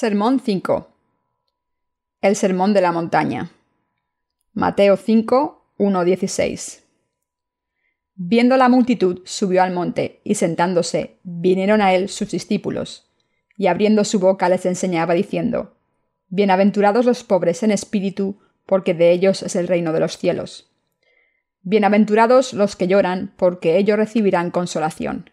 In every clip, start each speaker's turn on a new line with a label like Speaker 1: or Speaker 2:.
Speaker 1: Sermón 5 El Sermón de la Montaña Mateo 5, 1, 16 Viendo la multitud, subió al monte, y sentándose, vinieron a él sus discípulos, y abriendo su boca les enseñaba diciendo, Bienaventurados los pobres en espíritu, porque de ellos es el reino de los cielos. Bienaventurados los que lloran, porque ellos recibirán consolación.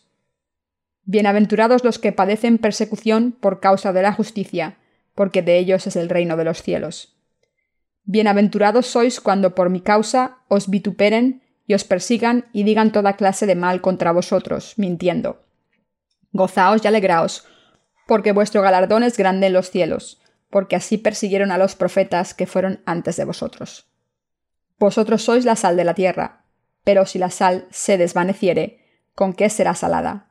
Speaker 1: Bienaventurados los que padecen persecución por causa de la justicia, porque de ellos es el reino de los cielos. Bienaventurados sois cuando por mi causa os vituperen y os persigan y digan toda clase de mal contra vosotros, mintiendo. Gozaos y alegraos, porque vuestro galardón es grande en los cielos, porque así persiguieron a los profetas que fueron antes de vosotros. Vosotros sois la sal de la tierra, pero si la sal se desvaneciere, ¿con qué será salada?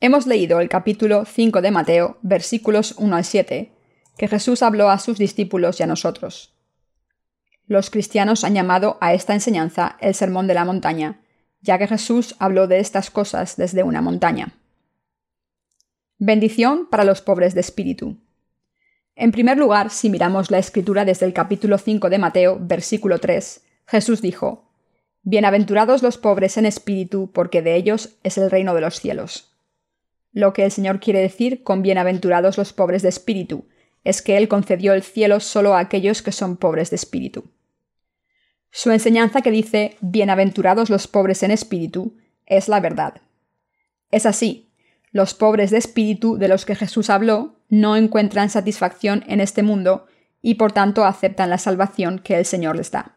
Speaker 1: Hemos leído el capítulo 5 de Mateo, versículos 1 al 7, que Jesús habló a sus discípulos y a nosotros. Los cristianos han llamado a esta enseñanza el Sermón de la Montaña, ya que Jesús habló de estas cosas desde una montaña. Bendición para los pobres de espíritu. En primer lugar, si miramos la escritura desde el capítulo 5 de Mateo, versículo 3, Jesús dijo, Bienaventurados los pobres en espíritu, porque de ellos es el reino de los cielos. Lo que el Señor quiere decir con bienaventurados los pobres de espíritu es que Él concedió el cielo solo a aquellos que son pobres de espíritu. Su enseñanza que dice bienaventurados los pobres en espíritu es la verdad. Es así, los pobres de espíritu de los que Jesús habló no encuentran satisfacción en este mundo y por tanto aceptan la salvación que el Señor les da.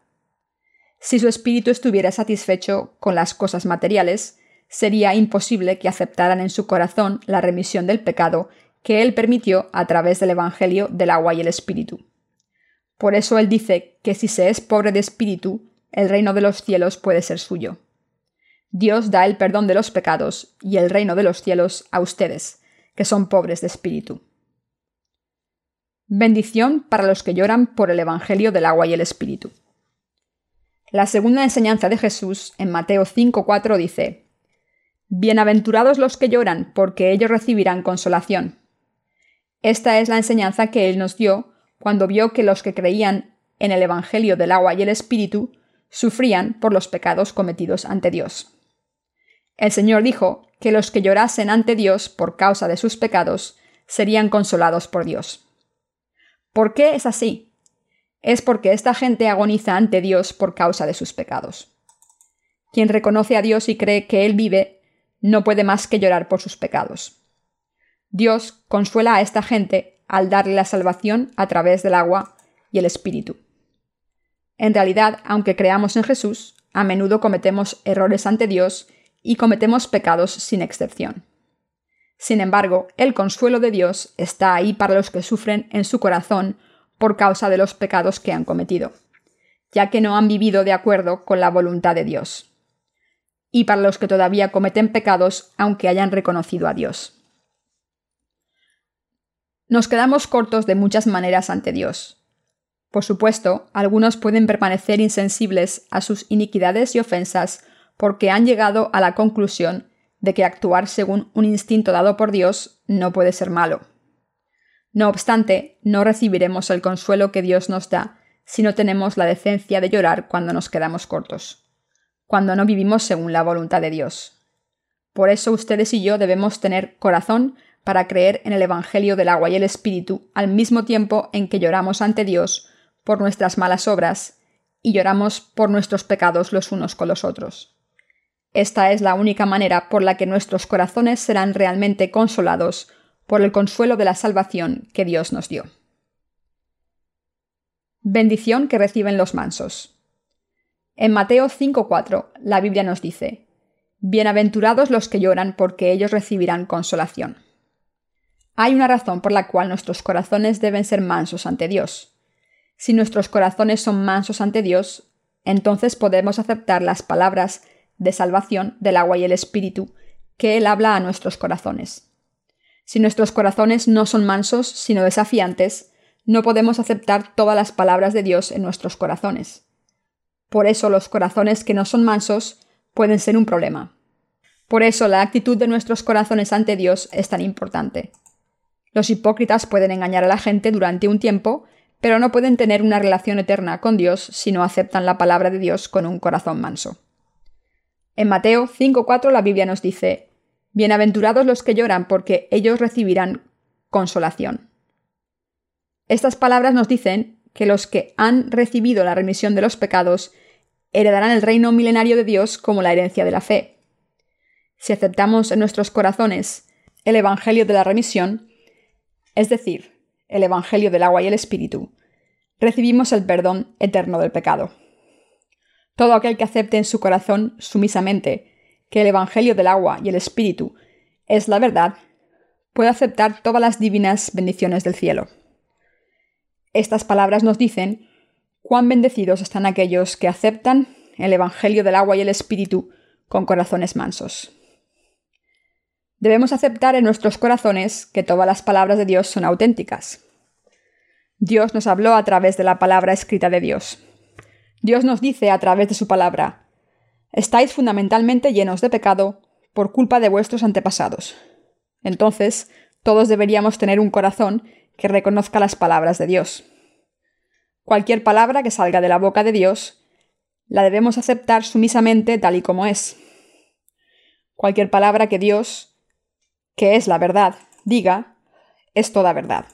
Speaker 1: Si su espíritu estuviera satisfecho con las cosas materiales, sería imposible que aceptaran en su corazón la remisión del pecado que Él permitió a través del Evangelio del agua y el Espíritu. Por eso Él dice que si se es pobre de espíritu, el reino de los cielos puede ser suyo. Dios da el perdón de los pecados y el reino de los cielos a ustedes, que son pobres de espíritu. Bendición para los que lloran por el Evangelio del agua y el Espíritu. La segunda enseñanza de Jesús en Mateo 5.4 dice, Bienaventurados los que lloran, porque ellos recibirán consolación. Esta es la enseñanza que Él nos dio cuando vio que los que creían en el Evangelio del agua y el Espíritu sufrían por los pecados cometidos ante Dios. El Señor dijo que los que llorasen ante Dios por causa de sus pecados serían consolados por Dios. ¿Por qué es así? Es porque esta gente agoniza ante Dios por causa de sus pecados. Quien reconoce a Dios y cree que Él vive no puede más que llorar por sus pecados. Dios consuela a esta gente al darle la salvación a través del agua y el Espíritu. En realidad, aunque creamos en Jesús, a menudo cometemos errores ante Dios y cometemos pecados sin excepción. Sin embargo, el consuelo de Dios está ahí para los que sufren en su corazón por causa de los pecados que han cometido, ya que no han vivido de acuerdo con la voluntad de Dios y para los que todavía cometen pecados aunque hayan reconocido a Dios. Nos quedamos cortos de muchas maneras ante Dios. Por supuesto, algunos pueden permanecer insensibles a sus iniquidades y ofensas porque han llegado a la conclusión de que actuar según un instinto dado por Dios no puede ser malo. No obstante, no recibiremos el consuelo que Dios nos da si no tenemos la decencia de llorar cuando nos quedamos cortos cuando no vivimos según la voluntad de Dios. Por eso ustedes y yo debemos tener corazón para creer en el Evangelio del agua y el Espíritu al mismo tiempo en que lloramos ante Dios por nuestras malas obras y lloramos por nuestros pecados los unos con los otros. Esta es la única manera por la que nuestros corazones serán realmente consolados por el consuelo de la salvación que Dios nos dio. Bendición que reciben los mansos. En Mateo 5:4 la Biblia nos dice, Bienaventurados los que lloran porque ellos recibirán consolación. Hay una razón por la cual nuestros corazones deben ser mansos ante Dios. Si nuestros corazones son mansos ante Dios, entonces podemos aceptar las palabras de salvación del agua y el Espíritu que Él habla a nuestros corazones. Si nuestros corazones no son mansos, sino desafiantes, no podemos aceptar todas las palabras de Dios en nuestros corazones. Por eso los corazones que no son mansos pueden ser un problema. Por eso la actitud de nuestros corazones ante Dios es tan importante. Los hipócritas pueden engañar a la gente durante un tiempo, pero no pueden tener una relación eterna con Dios si no aceptan la palabra de Dios con un corazón manso. En Mateo 5.4 la Biblia nos dice, Bienaventurados los que lloran porque ellos recibirán consolación. Estas palabras nos dicen que los que han recibido la remisión de los pecados heredarán el reino milenario de Dios como la herencia de la fe. Si aceptamos en nuestros corazones el Evangelio de la remisión, es decir, el Evangelio del agua y el Espíritu, recibimos el perdón eterno del pecado. Todo aquel que acepte en su corazón sumisamente que el Evangelio del agua y el Espíritu es la verdad, puede aceptar todas las divinas bendiciones del cielo. Estas palabras nos dicen cuán bendecidos están aquellos que aceptan el Evangelio del agua y el Espíritu con corazones mansos. Debemos aceptar en nuestros corazones que todas las palabras de Dios son auténticas. Dios nos habló a través de la palabra escrita de Dios. Dios nos dice a través de su palabra, estáis fundamentalmente llenos de pecado por culpa de vuestros antepasados. Entonces, todos deberíamos tener un corazón que reconozca las palabras de Dios. Cualquier palabra que salga de la boca de Dios, la debemos aceptar sumisamente tal y como es. Cualquier palabra que Dios que es la verdad, diga, es toda verdad.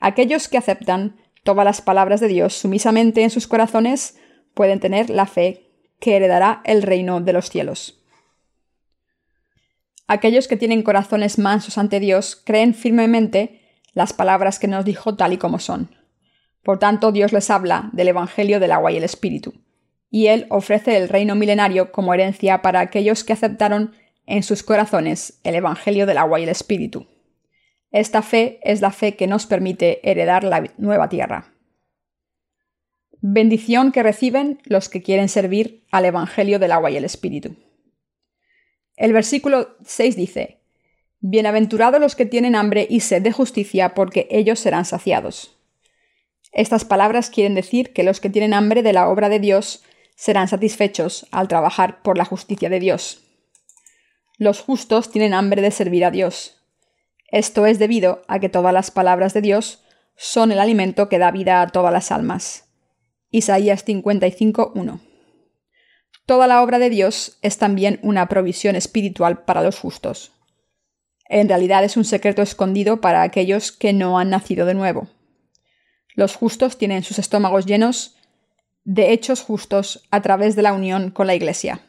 Speaker 1: Aquellos que aceptan todas las palabras de Dios sumisamente en sus corazones pueden tener la fe que heredará el reino de los cielos. Aquellos que tienen corazones mansos ante Dios creen firmemente las palabras que nos dijo tal y como son. Por tanto, Dios les habla del Evangelio del agua y el Espíritu, y Él ofrece el reino milenario como herencia para aquellos que aceptaron en sus corazones el Evangelio del agua y el Espíritu. Esta fe es la fe que nos permite heredar la nueva tierra. Bendición que reciben los que quieren servir al Evangelio del agua y el Espíritu. El versículo 6 dice, Bienaventurados los que tienen hambre y sed de justicia, porque ellos serán saciados. Estas palabras quieren decir que los que tienen hambre de la obra de Dios serán satisfechos al trabajar por la justicia de Dios. Los justos tienen hambre de servir a Dios. Esto es debido a que todas las palabras de Dios son el alimento que da vida a todas las almas. Isaías 55.1. Toda la obra de Dios es también una provisión espiritual para los justos. En realidad es un secreto escondido para aquellos que no han nacido de nuevo. Los justos tienen sus estómagos llenos de hechos justos a través de la unión con la Iglesia.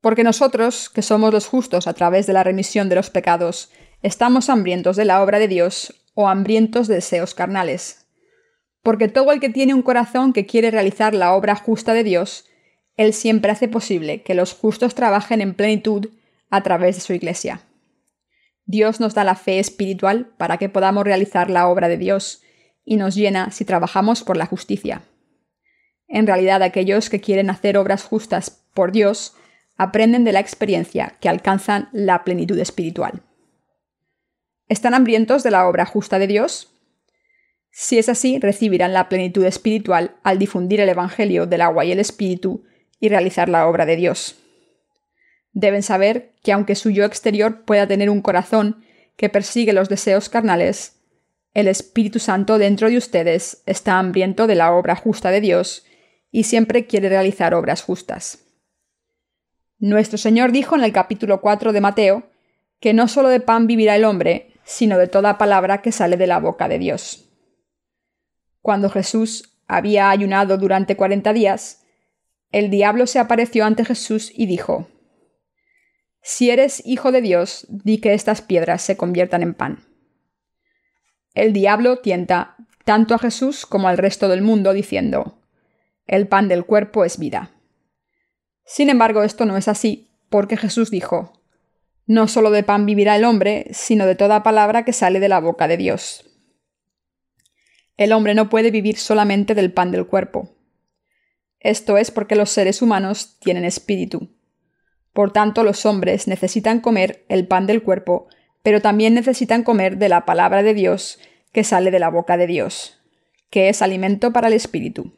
Speaker 1: Porque nosotros, que somos los justos a través de la remisión de los pecados, estamos hambrientos de la obra de Dios o hambrientos de deseos carnales. Porque todo el que tiene un corazón que quiere realizar la obra justa de Dios, Él siempre hace posible que los justos trabajen en plenitud a través de su iglesia. Dios nos da la fe espiritual para que podamos realizar la obra de Dios y nos llena si trabajamos por la justicia. En realidad aquellos que quieren hacer obras justas por Dios aprenden de la experiencia que alcanzan la plenitud espiritual. ¿Están hambrientos de la obra justa de Dios? Si es así, recibirán la plenitud espiritual al difundir el Evangelio del agua y el Espíritu y realizar la obra de Dios. Deben saber que aunque su yo exterior pueda tener un corazón que persigue los deseos carnales, el Espíritu Santo dentro de ustedes está hambriento de la obra justa de Dios y siempre quiere realizar obras justas. Nuestro Señor dijo en el capítulo 4 de Mateo que no solo de pan vivirá el hombre, sino de toda palabra que sale de la boca de Dios. Cuando Jesús había ayunado durante cuarenta días, el diablo se apareció ante Jesús y dijo, Si eres hijo de Dios, di que estas piedras se conviertan en pan. El diablo tienta tanto a Jesús como al resto del mundo diciendo, El pan del cuerpo es vida. Sin embargo, esto no es así, porque Jesús dijo, No solo de pan vivirá el hombre, sino de toda palabra que sale de la boca de Dios. El hombre no puede vivir solamente del pan del cuerpo. Esto es porque los seres humanos tienen espíritu. Por tanto, los hombres necesitan comer el pan del cuerpo, pero también necesitan comer de la palabra de Dios que sale de la boca de Dios, que es alimento para el espíritu.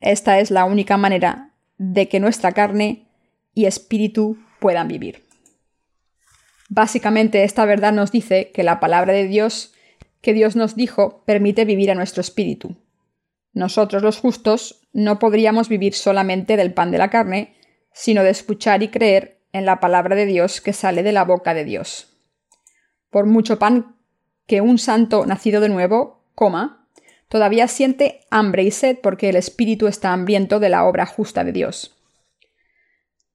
Speaker 1: Esta es la única manera de que nuestra carne y espíritu puedan vivir. Básicamente esta verdad nos dice que la palabra de Dios que Dios nos dijo permite vivir a nuestro espíritu. Nosotros los justos no podríamos vivir solamente del pan de la carne, sino de escuchar y creer en la palabra de Dios que sale de la boca de Dios. Por mucho pan que un santo nacido de nuevo coma, todavía siente hambre y sed porque el espíritu está hambriento de la obra justa de Dios.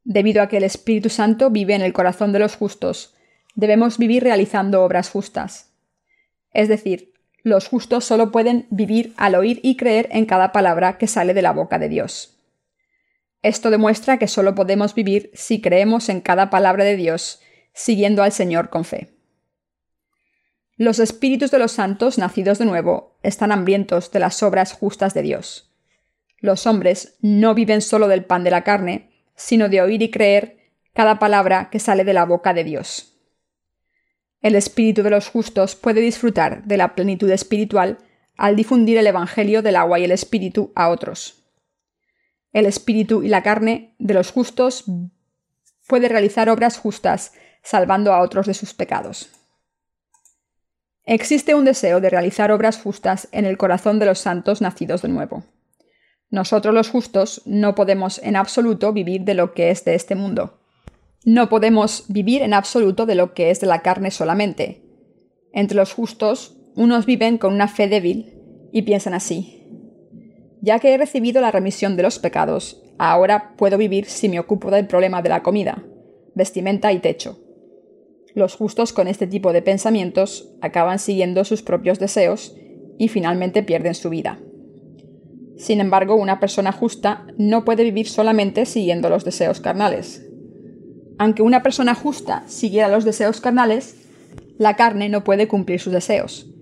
Speaker 1: Debido a que el Espíritu Santo vive en el corazón de los justos, debemos vivir realizando obras justas. Es decir, los justos solo pueden vivir al oír y creer en cada palabra que sale de la boca de Dios. Esto demuestra que solo podemos vivir si creemos en cada palabra de Dios, siguiendo al Señor con fe. Los espíritus de los santos nacidos de nuevo están hambrientos de las obras justas de Dios. Los hombres no viven solo del pan de la carne, sino de oír y creer cada palabra que sale de la boca de Dios. El espíritu de los justos puede disfrutar de la plenitud espiritual al difundir el Evangelio del agua y el espíritu a otros. El espíritu y la carne de los justos puede realizar obras justas, salvando a otros de sus pecados. Existe un deseo de realizar obras justas en el corazón de los santos nacidos de nuevo. Nosotros los justos no podemos en absoluto vivir de lo que es de este mundo. No podemos vivir en absoluto de lo que es de la carne solamente. Entre los justos, unos viven con una fe débil y piensan así. Ya que he recibido la remisión de los pecados, ahora puedo vivir si me ocupo del problema de la comida, vestimenta y techo. Los justos con este tipo de pensamientos acaban siguiendo sus propios deseos y finalmente pierden su vida. Sin embargo, una persona justa no puede vivir solamente siguiendo los deseos carnales. Aunque una persona justa siguiera los deseos carnales, la carne no puede cumplir sus deseos.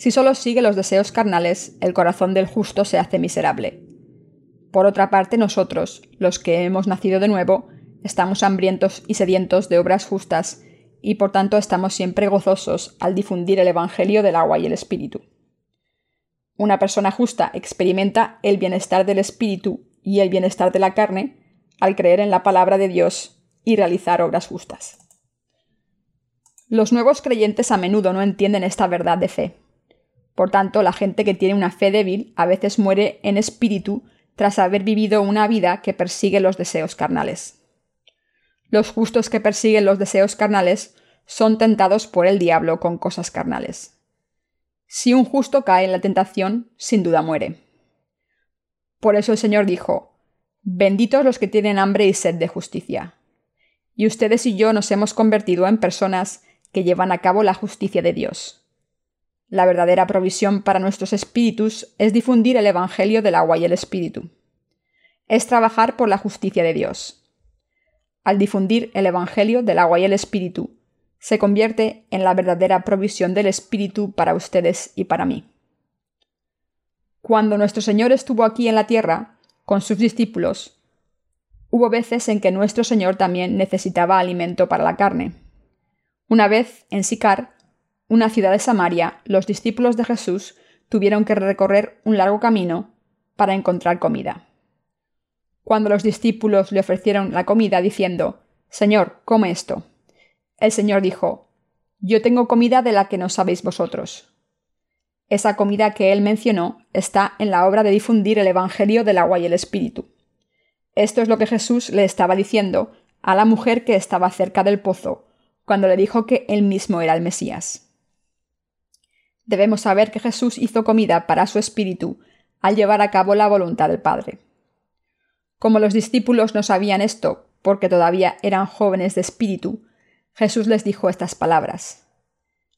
Speaker 1: Si solo sigue los deseos carnales, el corazón del justo se hace miserable. Por otra parte, nosotros, los que hemos nacido de nuevo, estamos hambrientos y sedientos de obras justas, y por tanto estamos siempre gozosos al difundir el Evangelio del agua y el Espíritu. Una persona justa experimenta el bienestar del Espíritu y el bienestar de la carne al creer en la palabra de Dios y realizar obras justas. Los nuevos creyentes a menudo no entienden esta verdad de fe. Por tanto, la gente que tiene una fe débil a veces muere en espíritu tras haber vivido una vida que persigue los deseos carnales. Los justos que persiguen los deseos carnales son tentados por el diablo con cosas carnales. Si un justo cae en la tentación, sin duda muere. Por eso el Señor dijo, Benditos los que tienen hambre y sed de justicia, y ustedes y yo nos hemos convertido en personas que llevan a cabo la justicia de Dios. La verdadera provisión para nuestros espíritus es difundir el Evangelio del agua y el Espíritu. Es trabajar por la justicia de Dios. Al difundir el Evangelio del agua y el Espíritu, se convierte en la verdadera provisión del Espíritu para ustedes y para mí. Cuando nuestro Señor estuvo aquí en la tierra, con sus discípulos, Hubo veces en que nuestro Señor también necesitaba alimento para la carne. Una vez, en Sicar, una ciudad de Samaria, los discípulos de Jesús tuvieron que recorrer un largo camino para encontrar comida. Cuando los discípulos le ofrecieron la comida diciendo, Señor, come esto, el Señor dijo, Yo tengo comida de la que no sabéis vosotros. Esa comida que él mencionó está en la obra de difundir el Evangelio del agua y el Espíritu. Esto es lo que Jesús le estaba diciendo a la mujer que estaba cerca del pozo, cuando le dijo que él mismo era el Mesías. Debemos saber que Jesús hizo comida para su espíritu al llevar a cabo la voluntad del Padre. Como los discípulos no sabían esto, porque todavía eran jóvenes de espíritu, Jesús les dijo estas palabras.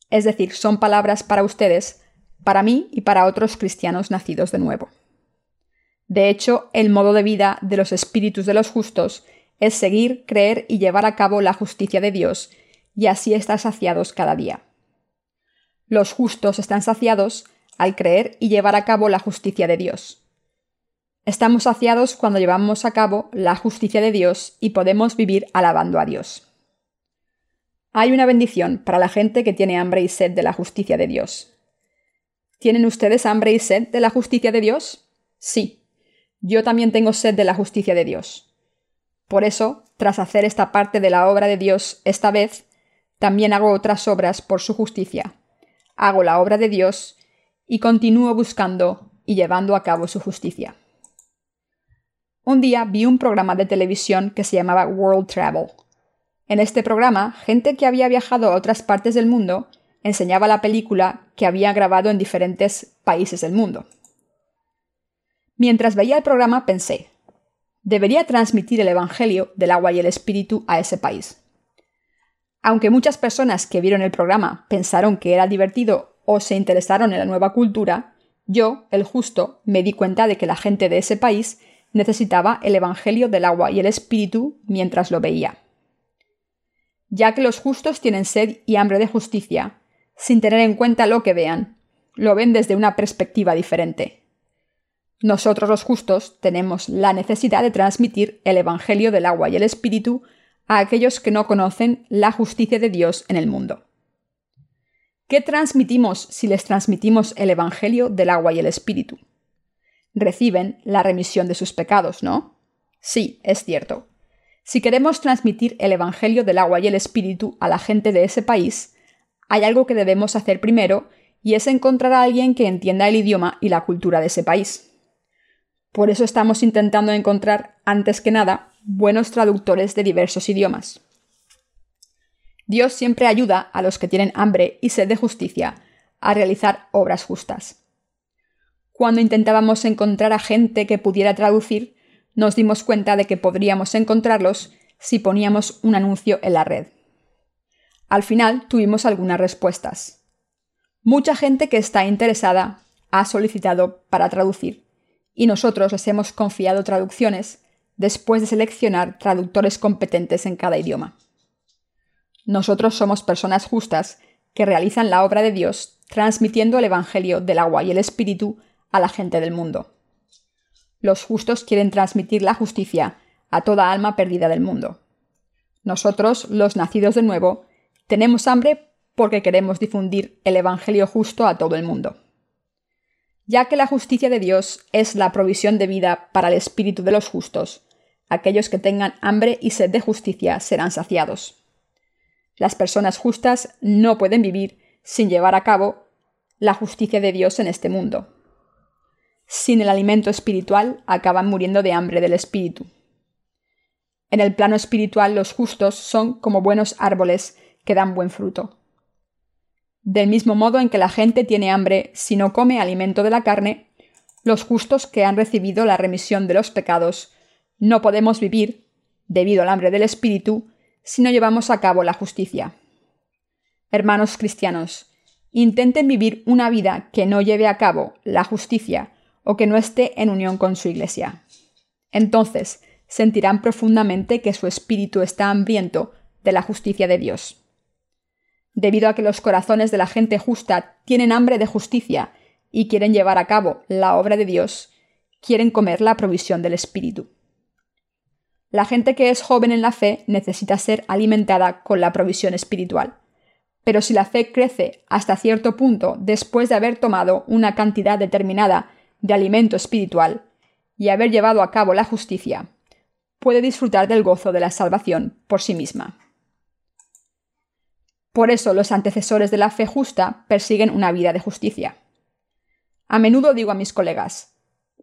Speaker 1: Es decir, son palabras para ustedes, para mí y para otros cristianos nacidos de nuevo. De hecho, el modo de vida de los espíritus de los justos es seguir, creer y llevar a cabo la justicia de Dios, y así estar saciados cada día. Los justos están saciados al creer y llevar a cabo la justicia de Dios. Estamos saciados cuando llevamos a cabo la justicia de Dios y podemos vivir alabando a Dios. Hay una bendición para la gente que tiene hambre y sed de la justicia de Dios. ¿Tienen ustedes hambre y sed de la justicia de Dios? Sí. Yo también tengo sed de la justicia de Dios. Por eso, tras hacer esta parte de la obra de Dios esta vez, también hago otras obras por su justicia. Hago la obra de Dios y continúo buscando y llevando a cabo su justicia. Un día vi un programa de televisión que se llamaba World Travel. En este programa, gente que había viajado a otras partes del mundo enseñaba la película que había grabado en diferentes países del mundo. Mientras veía el programa pensé, debería transmitir el Evangelio del agua y el Espíritu a ese país. Aunque muchas personas que vieron el programa pensaron que era divertido o se interesaron en la nueva cultura, yo, el justo, me di cuenta de que la gente de ese país necesitaba el Evangelio del agua y el Espíritu mientras lo veía. Ya que los justos tienen sed y hambre de justicia, sin tener en cuenta lo que vean, lo ven desde una perspectiva diferente. Nosotros los justos tenemos la necesidad de transmitir el Evangelio del agua y el Espíritu a aquellos que no conocen la justicia de Dios en el mundo. ¿Qué transmitimos si les transmitimos el Evangelio del agua y el Espíritu? Reciben la remisión de sus pecados, ¿no? Sí, es cierto. Si queremos transmitir el Evangelio del agua y el Espíritu a la gente de ese país, hay algo que debemos hacer primero y es encontrar a alguien que entienda el idioma y la cultura de ese país. Por eso estamos intentando encontrar, antes que nada, buenos traductores de diversos idiomas. Dios siempre ayuda a los que tienen hambre y sed de justicia a realizar obras justas. Cuando intentábamos encontrar a gente que pudiera traducir, nos dimos cuenta de que podríamos encontrarlos si poníamos un anuncio en la red. Al final tuvimos algunas respuestas. Mucha gente que está interesada ha solicitado para traducir, y nosotros les hemos confiado traducciones después de seleccionar traductores competentes en cada idioma. Nosotros somos personas justas que realizan la obra de Dios transmitiendo el Evangelio del agua y el Espíritu a la gente del mundo. Los justos quieren transmitir la justicia a toda alma perdida del mundo. Nosotros, los nacidos de nuevo, tenemos hambre porque queremos difundir el Evangelio justo a todo el mundo ya que la justicia de Dios es la provisión de vida para el espíritu de los justos. Aquellos que tengan hambre y sed de justicia serán saciados. Las personas justas no pueden vivir sin llevar a cabo la justicia de Dios en este mundo. Sin el alimento espiritual acaban muriendo de hambre del espíritu. En el plano espiritual los justos son como buenos árboles que dan buen fruto. Del mismo modo en que la gente tiene hambre si no come alimento de la carne, los justos que han recibido la remisión de los pecados no podemos vivir, debido al hambre del Espíritu, si no llevamos a cabo la justicia. Hermanos cristianos, intenten vivir una vida que no lleve a cabo la justicia o que no esté en unión con su Iglesia. Entonces sentirán profundamente que su espíritu está hambriento de la justicia de Dios debido a que los corazones de la gente justa tienen hambre de justicia y quieren llevar a cabo la obra de Dios, quieren comer la provisión del Espíritu. La gente que es joven en la fe necesita ser alimentada con la provisión espiritual. Pero si la fe crece hasta cierto punto después de haber tomado una cantidad determinada de alimento espiritual y haber llevado a cabo la justicia, puede disfrutar del gozo de la salvación por sí misma. Por eso los antecesores de la fe justa persiguen una vida de justicia. A menudo digo a mis colegas,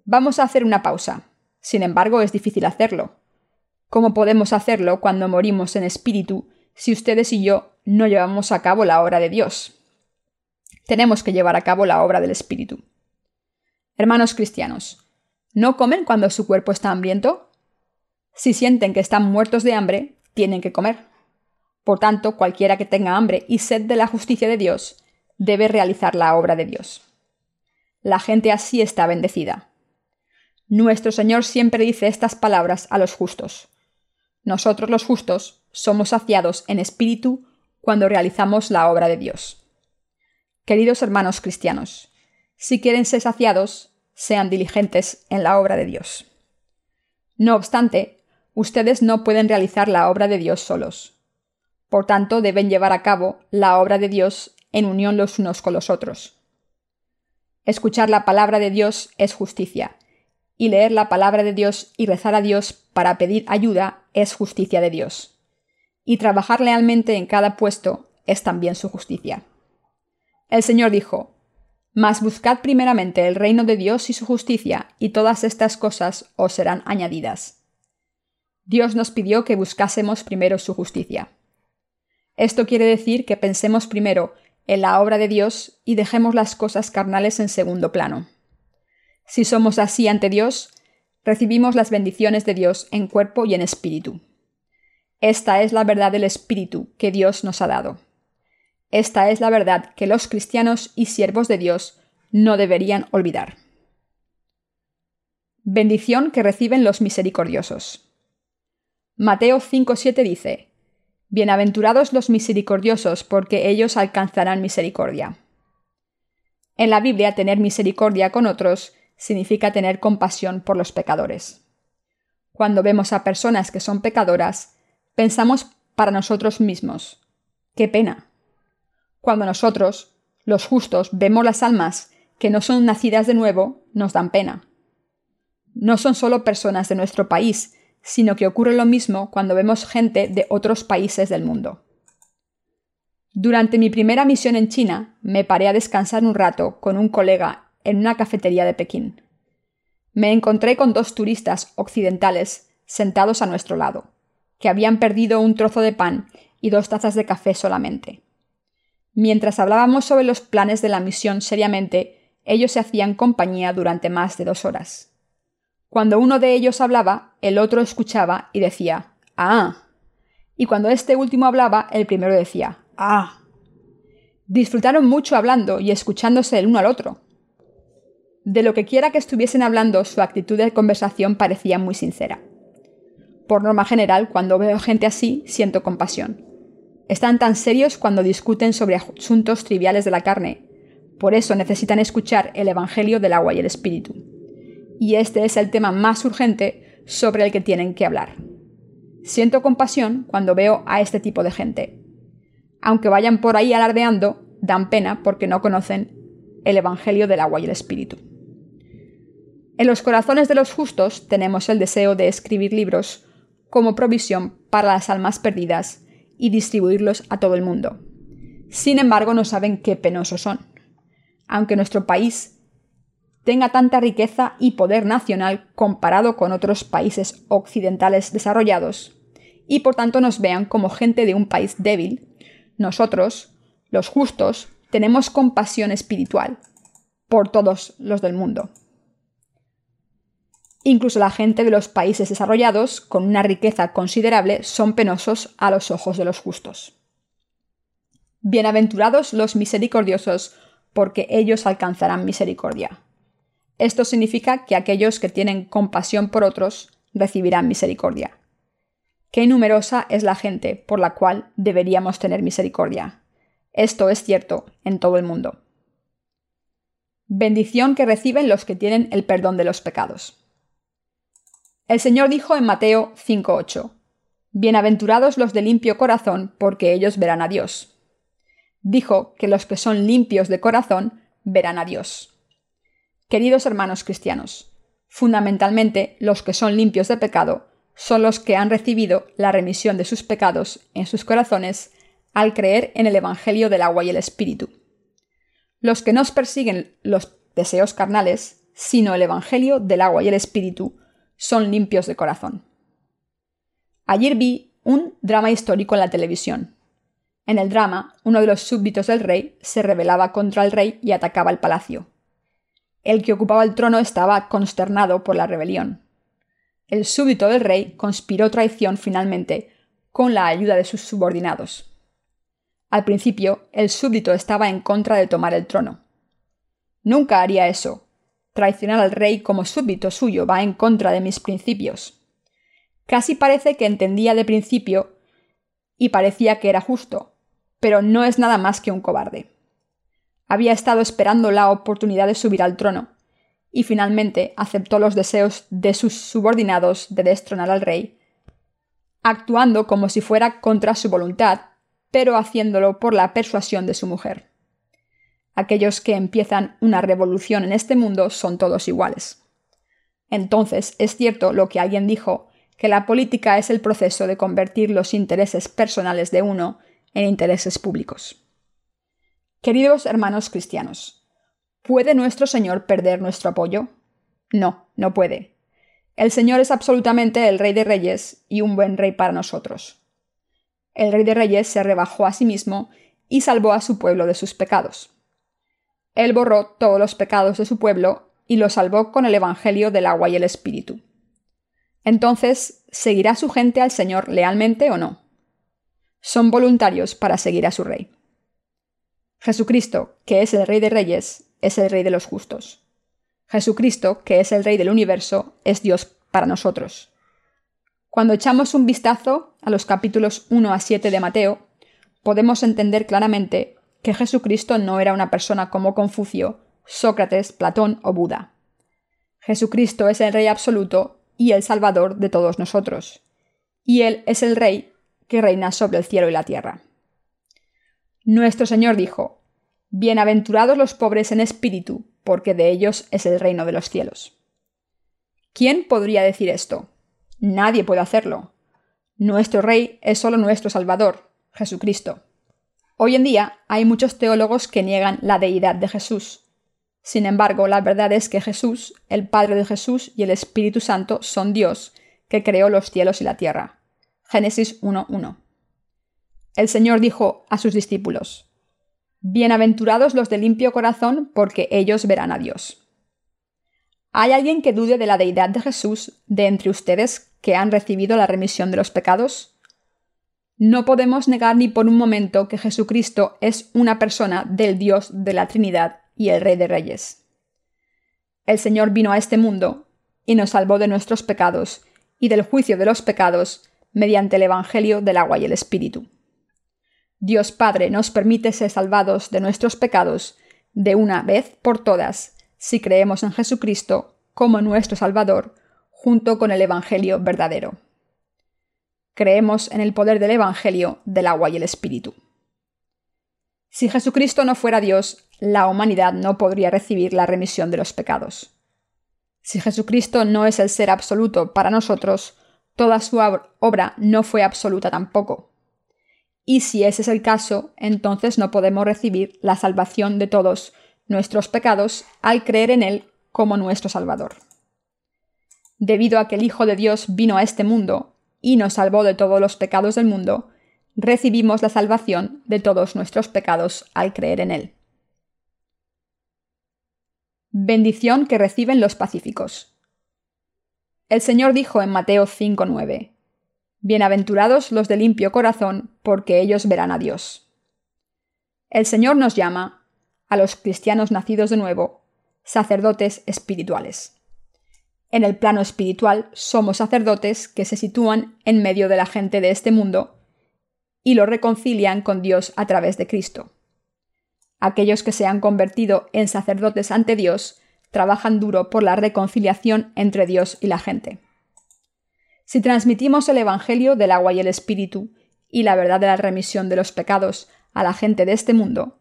Speaker 1: vamos a hacer una pausa. Sin embargo, es difícil hacerlo. ¿Cómo podemos hacerlo cuando morimos en espíritu si ustedes y yo no llevamos a cabo la obra de Dios? Tenemos que llevar a cabo la obra del espíritu. Hermanos cristianos, ¿no comen cuando su cuerpo está hambriento? Si sienten que están muertos de hambre, tienen que comer. Por tanto, cualquiera que tenga hambre y sed de la justicia de Dios, debe realizar la obra de Dios. La gente así está bendecida. Nuestro Señor siempre dice estas palabras a los justos. Nosotros los justos somos saciados en espíritu cuando realizamos la obra de Dios. Queridos hermanos cristianos, si quieren ser saciados, sean diligentes en la obra de Dios. No obstante, ustedes no pueden realizar la obra de Dios solos. Por tanto, deben llevar a cabo la obra de Dios en unión los unos con los otros. Escuchar la palabra de Dios es justicia, y leer la palabra de Dios y rezar a Dios para pedir ayuda es justicia de Dios. Y trabajar lealmente en cada puesto es también su justicia. El Señor dijo, mas buscad primeramente el reino de Dios y su justicia, y todas estas cosas os serán añadidas. Dios nos pidió que buscásemos primero su justicia. Esto quiere decir que pensemos primero en la obra de Dios y dejemos las cosas carnales en segundo plano. Si somos así ante Dios, recibimos las bendiciones de Dios en cuerpo y en espíritu. Esta es la verdad del espíritu que Dios nos ha dado. Esta es la verdad que los cristianos y siervos de Dios no deberían olvidar. Bendición que reciben los misericordiosos. Mateo 5:7 dice, Bienaventurados los misericordiosos, porque ellos alcanzarán misericordia. En la Biblia, tener misericordia con otros significa tener compasión por los pecadores. Cuando vemos a personas que son pecadoras, pensamos para nosotros mismos, qué pena, cuando nosotros, los justos, vemos las almas que no son nacidas de nuevo, nos dan pena. No son solo personas de nuestro país, sino que ocurre lo mismo cuando vemos gente de otros países del mundo. Durante mi primera misión en China, me paré a descansar un rato con un colega en una cafetería de Pekín. Me encontré con dos turistas occidentales sentados a nuestro lado, que habían perdido un trozo de pan y dos tazas de café solamente. Mientras hablábamos sobre los planes de la misión seriamente, ellos se hacían compañía durante más de dos horas. Cuando uno de ellos hablaba, el otro escuchaba y decía Ah. Y cuando este último hablaba, el primero decía Ah. Disfrutaron mucho hablando y escuchándose el uno al otro. De lo que quiera que estuviesen hablando, su actitud de conversación parecía muy sincera. Por norma general, cuando veo gente así, siento compasión. Están tan serios cuando discuten sobre asuntos triviales de la carne. Por eso necesitan escuchar el Evangelio del agua y el Espíritu. Y este es el tema más urgente sobre el que tienen que hablar. Siento compasión cuando veo a este tipo de gente. Aunque vayan por ahí alardeando, dan pena porque no conocen el Evangelio del agua y el Espíritu. En los corazones de los justos tenemos el deseo de escribir libros como provisión para las almas perdidas y distribuirlos a todo el mundo. Sin embargo, no saben qué penosos son. Aunque nuestro país tenga tanta riqueza y poder nacional comparado con otros países occidentales desarrollados, y por tanto nos vean como gente de un país débil, nosotros, los justos, tenemos compasión espiritual por todos los del mundo. Incluso la gente de los países desarrollados, con una riqueza considerable, son penosos a los ojos de los justos. Bienaventurados los misericordiosos, porque ellos alcanzarán misericordia. Esto significa que aquellos que tienen compasión por otros recibirán misericordia. Qué numerosa es la gente por la cual deberíamos tener misericordia. Esto es cierto en todo el mundo. Bendición que reciben los que tienen el perdón de los pecados. El Señor dijo en Mateo 5:8, Bienaventurados los de limpio corazón, porque ellos verán a Dios. Dijo que los que son limpios de corazón verán a Dios. Queridos hermanos cristianos, fundamentalmente los que son limpios de pecado son los que han recibido la remisión de sus pecados en sus corazones al creer en el Evangelio del agua y el Espíritu. Los que no persiguen los deseos carnales, sino el Evangelio del agua y el Espíritu, son limpios de corazón. Ayer vi un drama histórico en la televisión. En el drama, uno de los súbditos del rey se rebelaba contra el rey y atacaba el palacio. El que ocupaba el trono estaba consternado por la rebelión. El súbdito del rey conspiró traición finalmente con la ayuda de sus subordinados. Al principio, el súbdito estaba en contra de tomar el trono. Nunca haría eso. Traicionar al rey como súbdito suyo va en contra de mis principios. Casi parece que entendía de principio y parecía que era justo, pero no es nada más que un cobarde. Había estado esperando la oportunidad de subir al trono, y finalmente aceptó los deseos de sus subordinados de destronar al rey, actuando como si fuera contra su voluntad, pero haciéndolo por la persuasión de su mujer. Aquellos que empiezan una revolución en este mundo son todos iguales. Entonces, es cierto lo que alguien dijo, que la política es el proceso de convertir los intereses personales de uno en intereses públicos. Queridos hermanos cristianos, ¿puede nuestro Señor perder nuestro apoyo? No, no puede. El Señor es absolutamente el Rey de Reyes y un buen Rey para nosotros. El Rey de Reyes se rebajó a sí mismo y salvó a su pueblo de sus pecados. Él borró todos los pecados de su pueblo y lo salvó con el Evangelio del agua y el Espíritu. Entonces, ¿seguirá su gente al Señor lealmente o no? Son voluntarios para seguir a su Rey. Jesucristo, que es el Rey de Reyes, es el Rey de los justos. Jesucristo, que es el Rey del universo, es Dios para nosotros. Cuando echamos un vistazo a los capítulos 1 a 7 de Mateo, podemos entender claramente que Jesucristo no era una persona como Confucio, Sócrates, Platón o Buda. Jesucristo es el Rey absoluto y el Salvador de todos nosotros. Y Él es el Rey que reina sobre el cielo y la tierra. Nuestro Señor dijo, Bienaventurados los pobres en espíritu, porque de ellos es el reino de los cielos. ¿Quién podría decir esto? Nadie puede hacerlo. Nuestro Rey es solo nuestro Salvador, Jesucristo. Hoy en día hay muchos teólogos que niegan la deidad de Jesús. Sin embargo, la verdad es que Jesús, el Padre de Jesús y el Espíritu Santo son Dios, que creó los cielos y la tierra. Génesis 1.1. El Señor dijo a sus discípulos, Bienaventurados los de limpio corazón, porque ellos verán a Dios. ¿Hay alguien que dude de la deidad de Jesús de entre ustedes que han recibido la remisión de los pecados? No podemos negar ni por un momento que Jesucristo es una persona del Dios de la Trinidad y el Rey de Reyes. El Señor vino a este mundo y nos salvó de nuestros pecados y del juicio de los pecados mediante el Evangelio del agua y el Espíritu. Dios Padre nos permite ser salvados de nuestros pecados de una vez por todas si creemos en Jesucristo como nuestro Salvador junto con el Evangelio verdadero. Creemos en el poder del Evangelio del agua y el Espíritu. Si Jesucristo no fuera Dios, la humanidad no podría recibir la remisión de los pecados. Si Jesucristo no es el ser absoluto para nosotros, toda su obra no fue absoluta tampoco. Y si ese es el caso, entonces no podemos recibir la salvación de todos nuestros pecados al creer en Él como nuestro Salvador. Debido a que el Hijo de Dios vino a este mundo y nos salvó de todos los pecados del mundo, recibimos la salvación de todos nuestros pecados al creer en Él. Bendición que reciben los pacíficos. El Señor dijo en Mateo 5:9, Bienaventurados los de limpio corazón, porque ellos verán a Dios. El Señor nos llama, a los cristianos nacidos de nuevo, sacerdotes espirituales. En el plano espiritual somos sacerdotes que se sitúan en medio de la gente de este mundo y lo reconcilian con Dios a través de Cristo. Aquellos que se han convertido en sacerdotes ante Dios trabajan duro por la reconciliación entre Dios y la gente. Si transmitimos el Evangelio del agua y el Espíritu y la verdad de la remisión de los pecados a la gente de este mundo,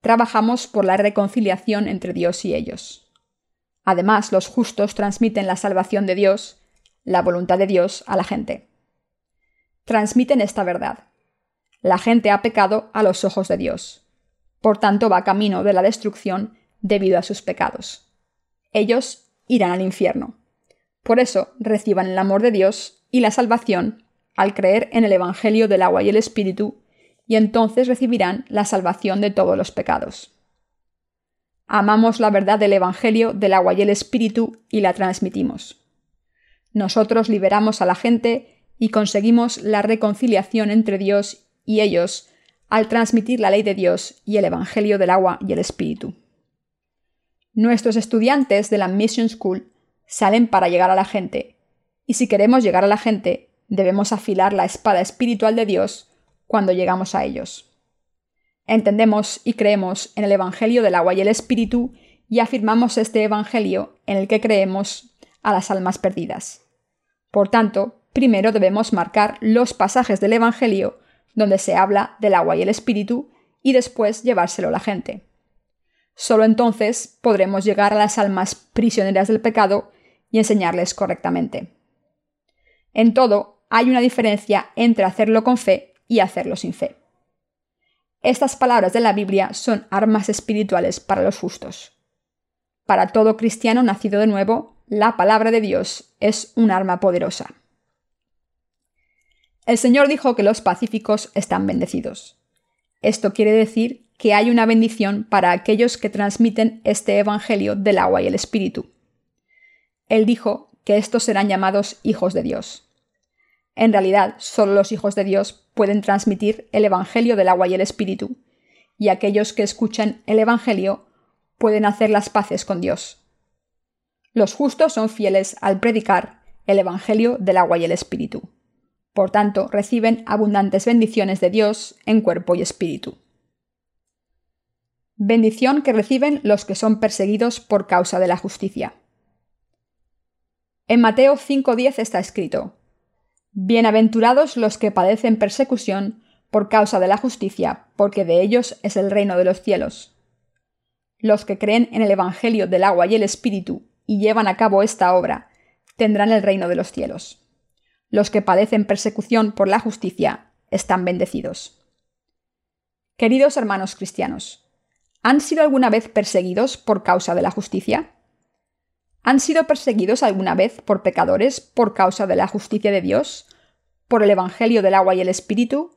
Speaker 1: trabajamos por la reconciliación entre Dios y ellos. Además, los justos transmiten la salvación de Dios, la voluntad de Dios, a la gente. Transmiten esta verdad. La gente ha pecado a los ojos de Dios. Por tanto, va camino de la destrucción debido a sus pecados. Ellos irán al infierno. Por eso reciban el amor de Dios y la salvación al creer en el Evangelio del agua y el Espíritu, y entonces recibirán la salvación de todos los pecados. amamos la verdad del Evangelio del agua y el Espíritu y la transmitimos. Nosotros liberamos a la gente y conseguimos la reconciliación entre Dios y ellos al transmitir la ley de Dios y el Evangelio del agua y el Espíritu. Nuestros estudiantes de la Mission School salen para llegar a la gente, y si queremos llegar a la gente, debemos afilar la espada espiritual de Dios cuando llegamos a ellos. Entendemos y creemos en el Evangelio del agua y el Espíritu y afirmamos este Evangelio en el que creemos a las almas perdidas. Por tanto, primero debemos marcar los pasajes del Evangelio donde se habla del agua y el Espíritu y después llevárselo a la gente. Solo entonces podremos llegar a las almas prisioneras del pecado y enseñarles correctamente. En todo, hay una diferencia entre hacerlo con fe y hacerlo sin fe. Estas palabras de la Biblia son armas espirituales para los justos. Para todo cristiano nacido de nuevo, la palabra de Dios es un arma poderosa. El Señor dijo que los pacíficos están bendecidos. Esto quiere decir que hay una bendición para aquellos que transmiten este Evangelio del agua y el Espíritu. Él dijo que estos serán llamados hijos de Dios. En realidad, solo los hijos de Dios pueden transmitir el Evangelio del agua y el Espíritu, y aquellos que escuchan el Evangelio pueden hacer las paces con Dios. Los justos son fieles al predicar el Evangelio del agua y el Espíritu. Por tanto, reciben abundantes bendiciones de Dios en cuerpo y espíritu bendición que reciben los que son perseguidos por causa de la justicia. En Mateo 5.10 está escrito, Bienaventurados los que padecen persecución por causa de la justicia, porque de ellos es el reino de los cielos. Los que creen en el Evangelio del agua y el Espíritu y llevan a cabo esta obra, tendrán el reino de los cielos. Los que padecen persecución por la justicia están bendecidos. Queridos hermanos cristianos, ¿Han sido alguna vez perseguidos por causa de la justicia? ¿Han sido perseguidos alguna vez por pecadores por causa de la justicia de Dios? ¿Por el Evangelio del agua y el Espíritu?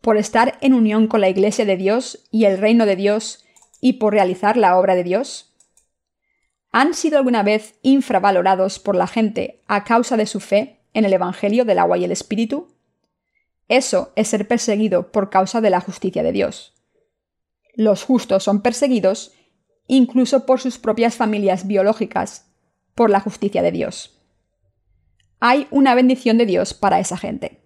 Speaker 1: ¿Por estar en unión con la Iglesia de Dios y el reino de Dios y por realizar la obra de Dios? ¿Han sido alguna vez infravalorados por la gente a causa de su fe en el Evangelio del agua y el Espíritu? Eso es ser perseguido por causa de la justicia de Dios. Los justos son perseguidos incluso por sus propias familias biológicas, por la justicia de Dios. Hay una bendición de Dios para esa gente.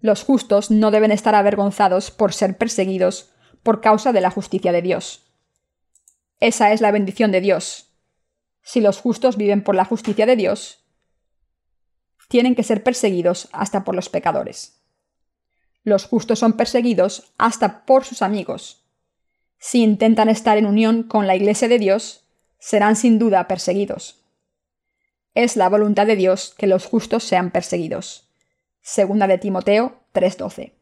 Speaker 1: Los justos no deben estar avergonzados por ser perseguidos por causa de la justicia de Dios. Esa es la bendición de Dios. Si los justos viven por la justicia de Dios, tienen que ser perseguidos hasta por los pecadores. Los justos son perseguidos hasta por sus amigos. Si intentan estar en unión con la Iglesia de Dios, serán sin duda perseguidos. Es la voluntad de Dios que los justos sean perseguidos. Segunda de Timoteo 3:12.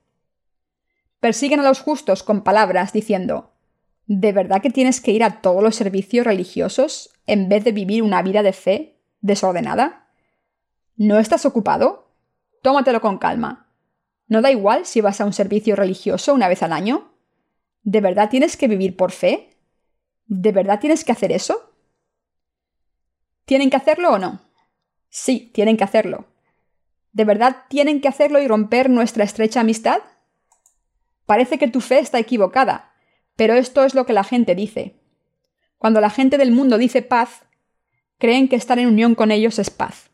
Speaker 1: Persiguen a los justos con palabras diciendo, ¿De verdad que tienes que ir a todos los servicios religiosos en vez de vivir una vida de fe desordenada? ¿No estás ocupado? Tómatelo con calma. ¿No da igual si vas a un servicio religioso una vez al año? ¿De verdad tienes que vivir por fe? ¿De verdad tienes que hacer eso? ¿Tienen que hacerlo o no? Sí, tienen que hacerlo. ¿De verdad tienen que hacerlo y romper nuestra estrecha amistad? Parece que tu fe está equivocada, pero esto es lo que la gente dice. Cuando la gente del mundo dice paz, creen que estar en unión con ellos es paz.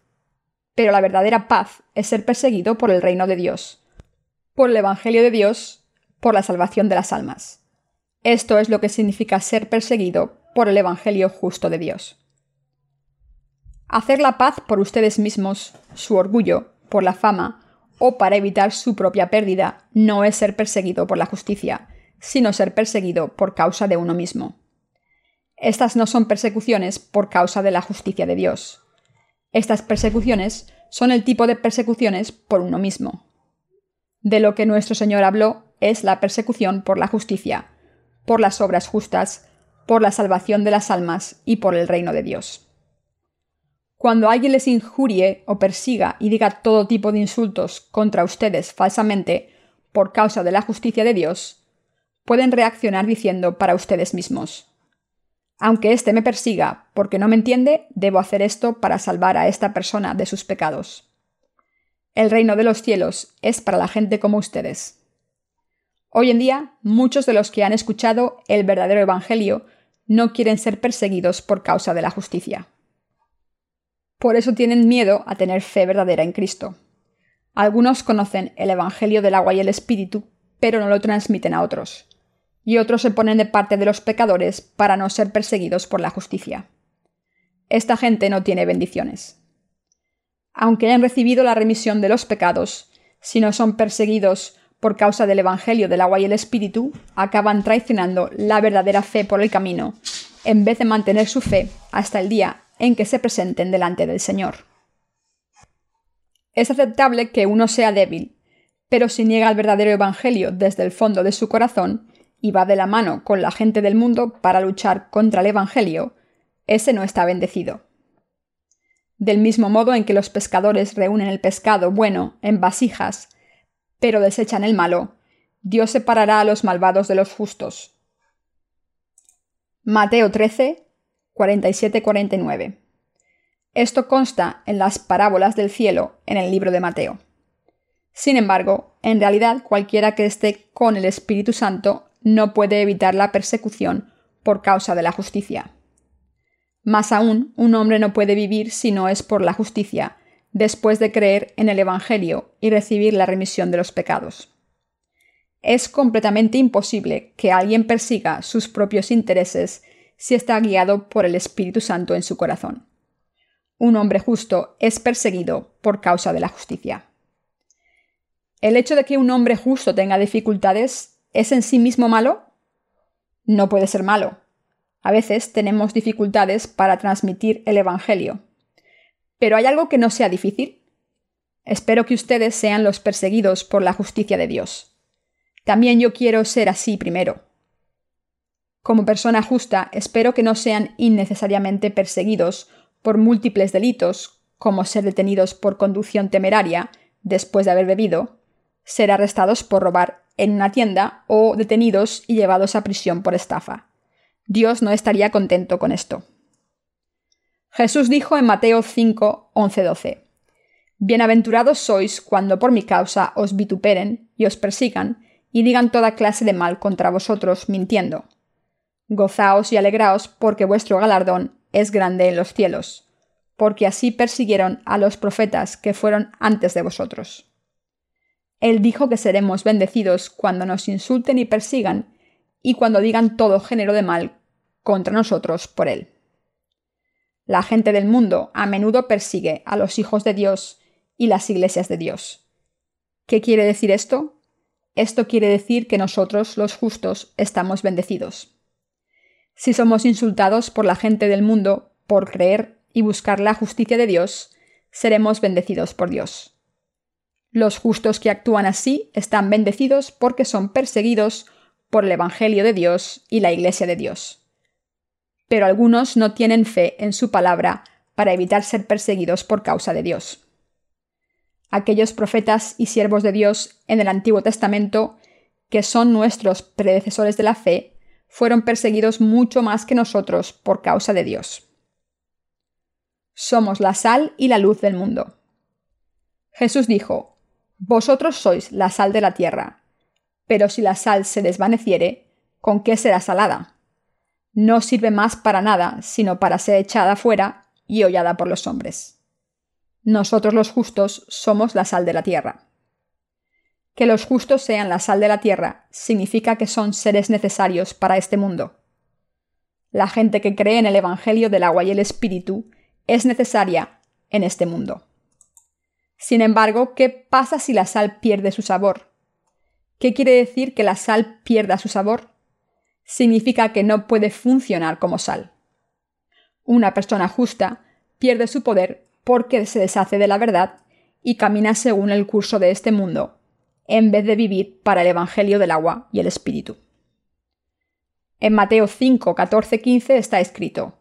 Speaker 1: Pero la verdadera paz es ser perseguido por el reino de Dios por el Evangelio de Dios, por la salvación de las almas. Esto es lo que significa ser perseguido por el Evangelio justo de Dios. Hacer la paz por ustedes mismos, su orgullo, por la fama o para evitar su propia pérdida no es ser perseguido por la justicia, sino ser perseguido por causa de uno mismo. Estas no son persecuciones por causa de la justicia de Dios. Estas persecuciones son el tipo de persecuciones por uno mismo. De lo que nuestro Señor habló es la persecución por la justicia, por las obras justas, por la salvación de las almas y por el reino de Dios. Cuando alguien les injurie o persiga y diga todo tipo de insultos contra ustedes falsamente por causa de la justicia de Dios, pueden reaccionar diciendo para ustedes mismos, Aunque éste me persiga porque no me entiende, debo hacer esto para salvar a esta persona de sus pecados. El reino de los cielos es para la gente como ustedes. Hoy en día, muchos de los que han escuchado el verdadero Evangelio no quieren ser perseguidos por causa de la justicia. Por eso tienen miedo a tener fe verdadera en Cristo. Algunos conocen el Evangelio del agua y el Espíritu, pero no lo transmiten a otros y otros se ponen de parte de los pecadores para no ser perseguidos por la justicia. Esta gente no tiene bendiciones. Aunque hayan recibido la remisión de los pecados, si no son perseguidos por causa del Evangelio del agua y el Espíritu, acaban traicionando la verdadera fe por el camino, en vez de mantener su fe hasta el día en que se presenten delante del Señor. Es aceptable que uno sea débil, pero si niega el verdadero Evangelio desde el fondo de su corazón, y va de la mano con la gente del mundo para luchar contra el Evangelio, ese no está bendecido. Del mismo modo en que los pescadores reúnen el pescado bueno en vasijas, pero desechan el malo, Dios separará a los malvados de los justos. Mateo 13, 47-49. Esto consta en las parábolas del cielo en el libro de Mateo. Sin embargo, en realidad cualquiera que esté con el Espíritu Santo no puede evitar la persecución por causa de la justicia. Más aún, un hombre no puede vivir si no es por la justicia, después de creer en el Evangelio y recibir la remisión de los pecados. Es completamente imposible que alguien persiga sus propios intereses si está guiado por el Espíritu Santo en su corazón. Un hombre justo es perseguido por causa de la justicia. El hecho de que un hombre justo tenga dificultades ¿Es en sí mismo malo? No puede ser malo. A veces tenemos dificultades para transmitir el Evangelio. ¿Pero hay algo que no sea difícil? Espero que ustedes sean los perseguidos por la justicia de Dios. También yo quiero ser así primero. Como persona justa, espero que no sean innecesariamente perseguidos por múltiples delitos, como ser detenidos por conducción temeraria después de haber bebido, ser arrestados por robar en una tienda o detenidos y llevados a prisión por estafa. Dios no estaría contento con esto. Jesús dijo en Mateo 5, 11, 12, Bienaventurados sois cuando por mi causa os vituperen y os persigan y digan toda clase de mal contra vosotros mintiendo. Gozaos y alegraos porque vuestro galardón es grande en los cielos, porque así persiguieron a los profetas que fueron antes de vosotros. Él dijo que seremos bendecidos cuando nos insulten y persigan, y cuando digan todo género de mal contra nosotros por Él. La gente del mundo a menudo persigue a los hijos de Dios y las iglesias de Dios. ¿Qué quiere decir esto? Esto quiere decir que nosotros, los justos, estamos bendecidos. Si somos insultados por la gente del mundo por creer y buscar la justicia de Dios, seremos bendecidos por Dios. Los justos que actúan así están bendecidos porque son perseguidos por el Evangelio de Dios y la Iglesia de Dios. Pero algunos no tienen fe en su palabra para evitar ser perseguidos por causa de Dios. Aquellos profetas y siervos de Dios en el Antiguo Testamento, que son nuestros predecesores de la fe, fueron perseguidos mucho más que nosotros por causa de Dios. Somos la sal y la luz del mundo. Jesús dijo, vosotros sois la sal de la tierra. Pero si la sal se desvaneciere, ¿con qué será salada? No sirve más para nada, sino para ser echada fuera y hollada por los hombres. Nosotros los justos somos la sal de la tierra. Que los justos sean la sal de la tierra significa que son seres necesarios para este mundo. La gente que cree en el Evangelio del agua y el Espíritu es necesaria en este mundo. Sin embargo, ¿qué pasa si la sal pierde su sabor? ¿Qué quiere decir que la sal pierda su sabor? Significa que no puede funcionar como sal. Una persona justa pierde su poder porque se deshace de la verdad y camina según el curso de este mundo, en vez de vivir para el Evangelio del agua y el Espíritu. En Mateo 5, 14, 15 está escrito,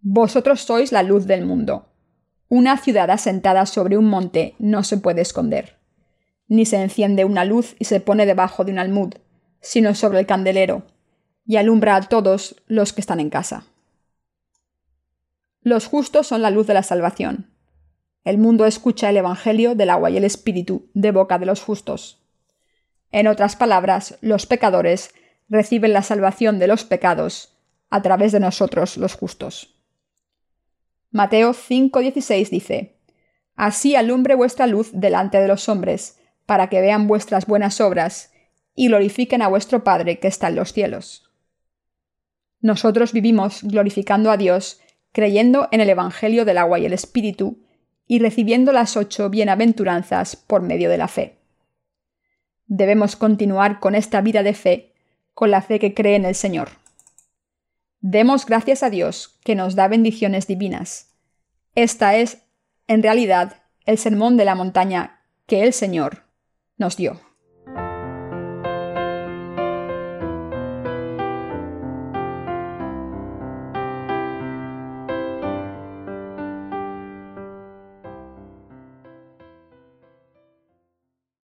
Speaker 1: Vosotros sois la luz del mundo. Una ciudad asentada sobre un monte no se puede esconder. Ni se enciende una luz y se pone debajo de un almud, sino sobre el candelero, y alumbra a todos los que están en casa. Los justos son la luz de la salvación. El mundo escucha el Evangelio del agua y el Espíritu de boca de los justos. En otras palabras, los pecadores reciben la salvación de los pecados a través de nosotros los justos. Mateo 5:16 dice, Así alumbre vuestra luz delante de los hombres, para que vean vuestras buenas obras y glorifiquen a vuestro Padre que está en los cielos. Nosotros vivimos glorificando a Dios, creyendo en el Evangelio del agua y el Espíritu, y recibiendo las ocho bienaventuranzas por medio de la fe. Debemos continuar con esta vida de fe, con la fe que cree en el Señor. Demos gracias a Dios que nos da bendiciones divinas. Esta es, en realidad, el sermón de la montaña que el Señor nos dio.